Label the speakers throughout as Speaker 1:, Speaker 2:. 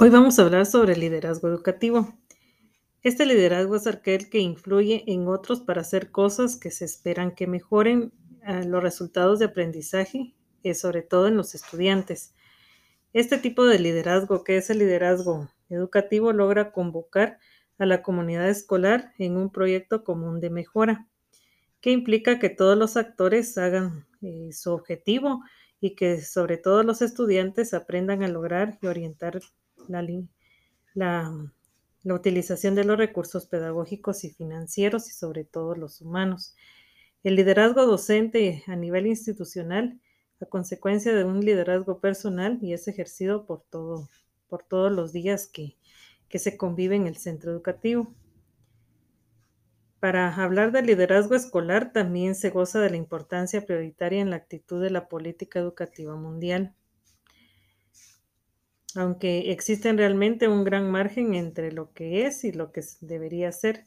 Speaker 1: Hoy vamos a hablar sobre el liderazgo educativo. Este liderazgo es aquel que influye en otros para hacer cosas que se esperan que mejoren ah, los resultados de aprendizaje, eh, sobre todo en los estudiantes. Este tipo de liderazgo, que es el liderazgo educativo, logra convocar a la comunidad escolar en un proyecto común de mejora, que implica que todos los actores hagan eh, su objetivo y que sobre todo los estudiantes aprendan a lograr y orientar la, la, utilización de los recursos pedagógicos y financieros y sobre todo los humanos. El liderazgo docente a nivel institucional, a consecuencia de un liderazgo personal y es ejercido por, todo, por todos los días que, que se convive en el centro educativo. Para hablar del liderazgo escolar también se goza de la importancia prioritaria en la actitud de la política educativa mundial aunque existen realmente un gran margen entre lo que es y lo que debería ser.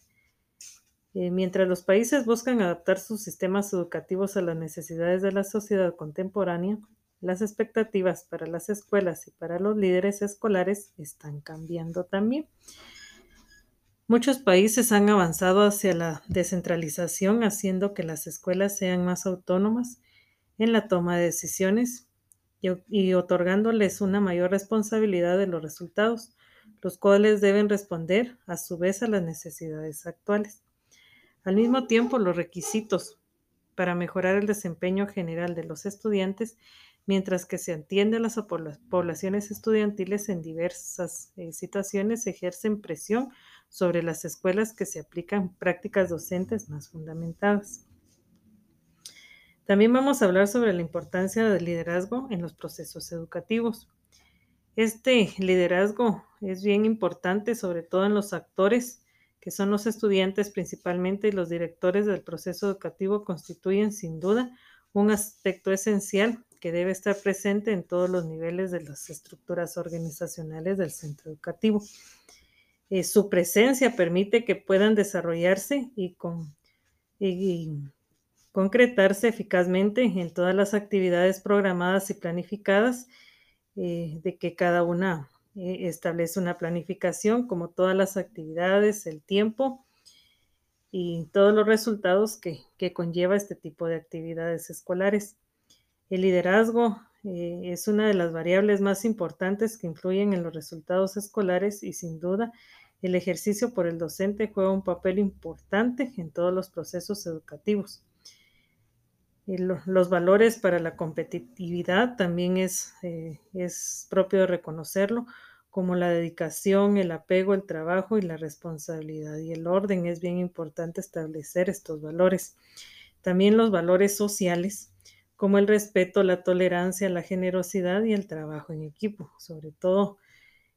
Speaker 1: Eh, mientras los países buscan adaptar sus sistemas educativos a las necesidades de la sociedad contemporánea, las expectativas para las escuelas y para los líderes escolares están cambiando también. Muchos países han avanzado hacia la descentralización, haciendo que las escuelas sean más autónomas en la toma de decisiones y, otorgándoles una mayor responsabilidad de los resultados, los cuales deben responder a su vez a las necesidades actuales. Al mismo tiempo, los requisitos para mejorar el desempeño general de los estudiantes, mientras que se atiende a las poblaciones estudiantiles en diversas eh, situaciones, ejercen presión sobre las escuelas que se aplican prácticas docentes más fundamentadas. También vamos a hablar sobre la importancia del liderazgo en los procesos educativos. Este liderazgo es bien importante, sobre todo en los actores, que son los estudiantes principalmente y los directores del proceso educativo, constituyen sin duda un aspecto esencial que debe estar presente en todos los niveles de las estructuras organizacionales del centro educativo. Eh, su presencia permite que puedan desarrollarse y, con, y concretarse eficazmente en todas las actividades programadas y planificadas, eh, de que cada una eh, establece una planificación, como todas las actividades, el tiempo y todos los resultados que, conlleva este tipo de actividades escolares. El liderazgo eh, es una de las variables más importantes que influyen en los resultados escolares y sin duda el ejercicio por el docente juega un papel importante en todos los procesos educativos los valores para la competitividad también es, eh, es propio de reconocerlo, como la dedicación, el apego, el trabajo y la responsabilidad. Y el orden es bien importante establecer estos valores. También los valores sociales, como el respeto, la tolerancia, la generosidad y el trabajo en equipo. Sobre todo,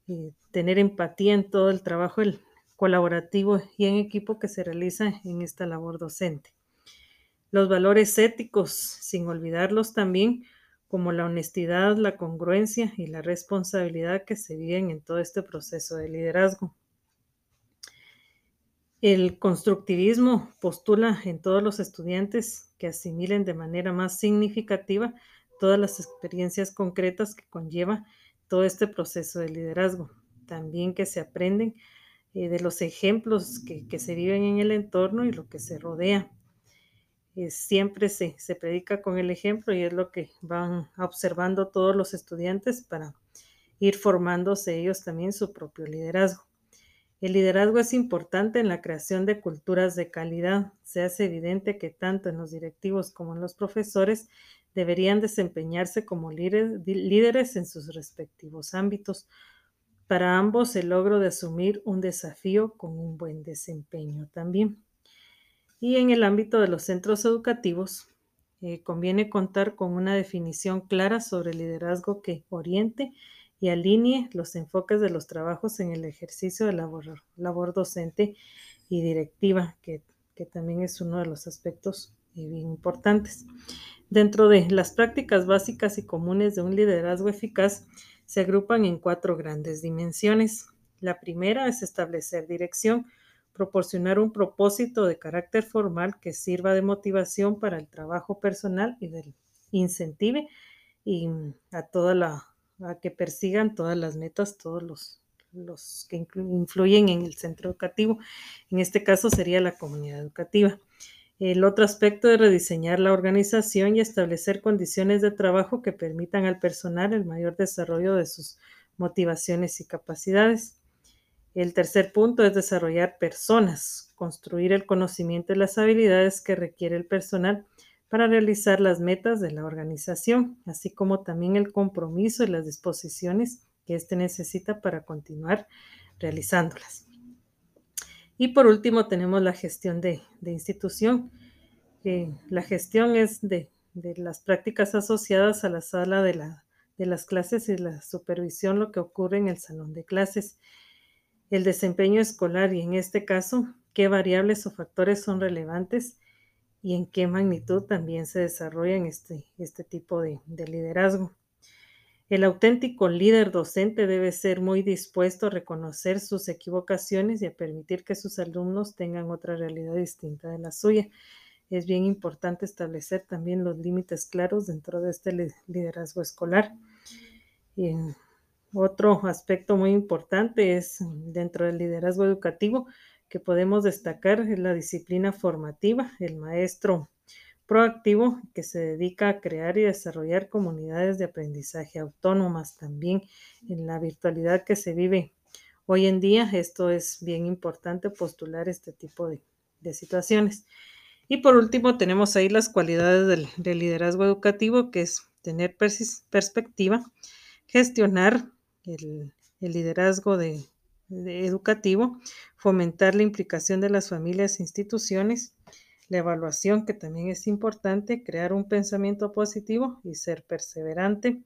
Speaker 1: eh, tener empatía en todo el trabajo colaborativo y en equipo que se realiza en esta labor docente los valores éticos, sin olvidarlos también, como la honestidad, la congruencia y la responsabilidad que se viven en todo este proceso de liderazgo. El constructivismo postula en todos los estudiantes que asimilen de manera más significativa todas las experiencias concretas que conlleva todo este proceso de liderazgo. También que se aprenden eh, de los ejemplos que, se viven en el entorno y lo que se rodea siempre se, se predica con el ejemplo y es lo que van observando todos los estudiantes para ir formándose ellos también su propio liderazgo. El liderazgo es importante en la creación de culturas de calidad. Se hace evidente que tanto en los directivos como en los profesores deberían desempeñarse como líderes en sus respectivos ámbitos. Para ambos el logro de asumir un desafío con un buen desempeño también. Y en el ámbito de los centros educativos, eh, conviene contar con una definición clara sobre el liderazgo que oriente y alinee los enfoques de los trabajos en el ejercicio de labor, labor docente y directiva, que, también es uno de los aspectos eh, importantes. Dentro de las prácticas básicas y comunes de un liderazgo eficaz, se agrupan en cuatro grandes dimensiones. La primera es establecer dirección, proporcionar un propósito de carácter formal que sirva de motivación para el trabajo personal y del incentive y a toda la a que persigan todas las metas, todos los, los que influyen en el centro educativo. En este caso sería la comunidad educativa. El otro aspecto es rediseñar la organización y establecer condiciones de trabajo que permitan al personal el mayor desarrollo de sus motivaciones y capacidades. El tercer punto es desarrollar personas, construir el conocimiento y las habilidades que requiere el personal para realizar las metas de la organización, así como también el compromiso y las disposiciones que éste necesita para continuar realizándolas. Y por último tenemos la gestión de, institución. la gestión es de, las prácticas asociadas a la sala de, la, de las clases y la supervisión, lo que ocurre en el salón de clases. El desempeño escolar y en este caso, qué variables o factores son relevantes y en qué magnitud también se desarrolla este, este tipo de liderazgo. El auténtico líder docente debe ser muy dispuesto a reconocer sus equivocaciones y a permitir que sus alumnos tengan otra realidad distinta de la suya. Es bien importante establecer también los límites claros dentro de este liderazgo escolar. Otro aspecto muy importante es dentro del liderazgo educativo que podemos destacar es la disciplina formativa. El maestro proactivo que se dedica a crear y desarrollar comunidades de aprendizaje autónomas también en la virtualidad que se vive hoy en día. Esto es bien importante postular este tipo de, situaciones. Y por último, tenemos ahí las cualidades del, liderazgo educativo, que es tener perspectiva, gestionar el, liderazgo educativo, fomentar la implicación de las familias e instituciones, la evaluación, que también es importante, crear un pensamiento positivo y ser perseverante,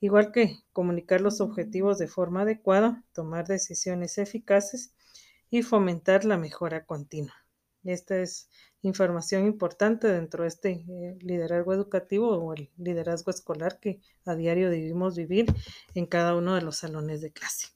Speaker 1: igual que comunicar los objetivos de forma adecuada, tomar decisiones eficaces y fomentar la mejora continua. Esta es información importante dentro de este eh, liderazgo educativo o el liderazgo escolar que a diario debemos vivir en cada uno de los salones de clase.